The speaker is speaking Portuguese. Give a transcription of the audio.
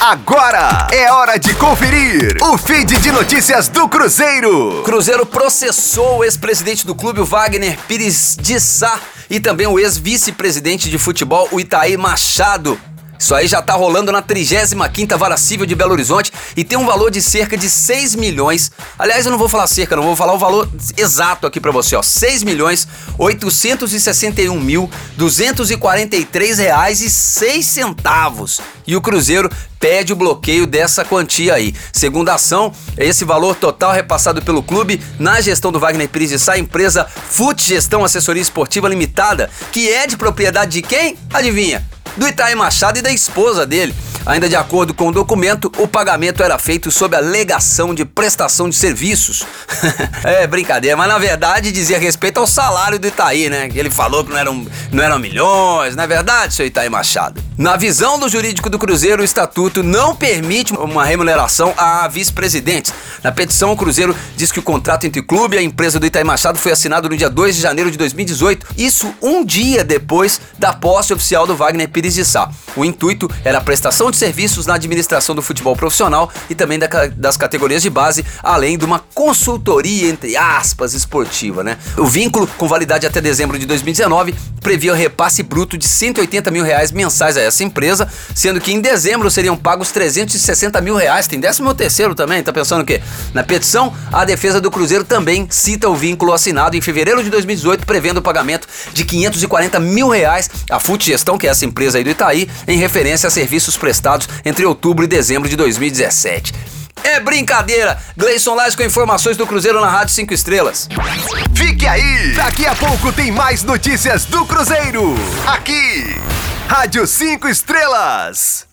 Agora é hora de conferir o feed de notícias do Cruzeiro. Cruzeiro processou o ex-presidente do clube, o Wagner Pires de Sá, e também o ex-vice-presidente de futebol, o Itaí Machado, isso aí já tá rolando na 35ª Vara Civil de Belo Horizonte e tem um valor de cerca de 6 milhões. Aliás, eu não vou falar cerca, não vou falar o valor exato aqui para você, ó. 6 milhões 861 mil 243 reais e 6 centavos. E o Cruzeiro pede o bloqueio dessa quantia aí. Segundo a ação, esse valor total repassado pelo clube na gestão do Wagner Pires de Sá, empresa Fute Gestão Assessoria Esportiva Limitada, que é de propriedade de quem? Adivinha? Do Itaí Machado e da esposa dele. Ainda de acordo com o documento, o pagamento era feito sob a alegação de prestação de serviços. é brincadeira, mas na verdade dizia respeito ao salário do Itaí, né? Ele falou que não eram, não eram milhões, não é verdade, seu Itaí Machado? Na visão do jurídico do Cruzeiro, o estatuto não permite uma remuneração a vice-presidentes. Na petição, o Cruzeiro diz que o contrato entre o clube e a empresa do Itaí Machado foi assinado no dia 2 de janeiro de 2018, isso um dia depois da posse oficial do Wagner Pires de Sá. O intuito era a prestação de serviços na administração do futebol profissional e também da, das categorias de base, além de uma consultoria, entre aspas, esportiva, né? O vínculo, com validade até dezembro de 2019, previa o repasse bruto de 180 mil reais mensais a essa empresa, sendo que em dezembro seriam pagos 360 mil reais. Tem décimo terceiro também, tá pensando o quê? Na petição, a defesa do Cruzeiro também cita o vínculo assinado em fevereiro de 2018, prevendo o pagamento de 540 mil reais à Fute Gestão, que é essa empresa aí do Itaí, em referência a serviços prestados entre outubro e dezembro de 2017. É brincadeira! Gleison Lage com informações do Cruzeiro na Rádio 5 Estrelas. Fique aí! Daqui a pouco tem mais notícias do Cruzeiro. Aqui, Rádio 5 Estrelas.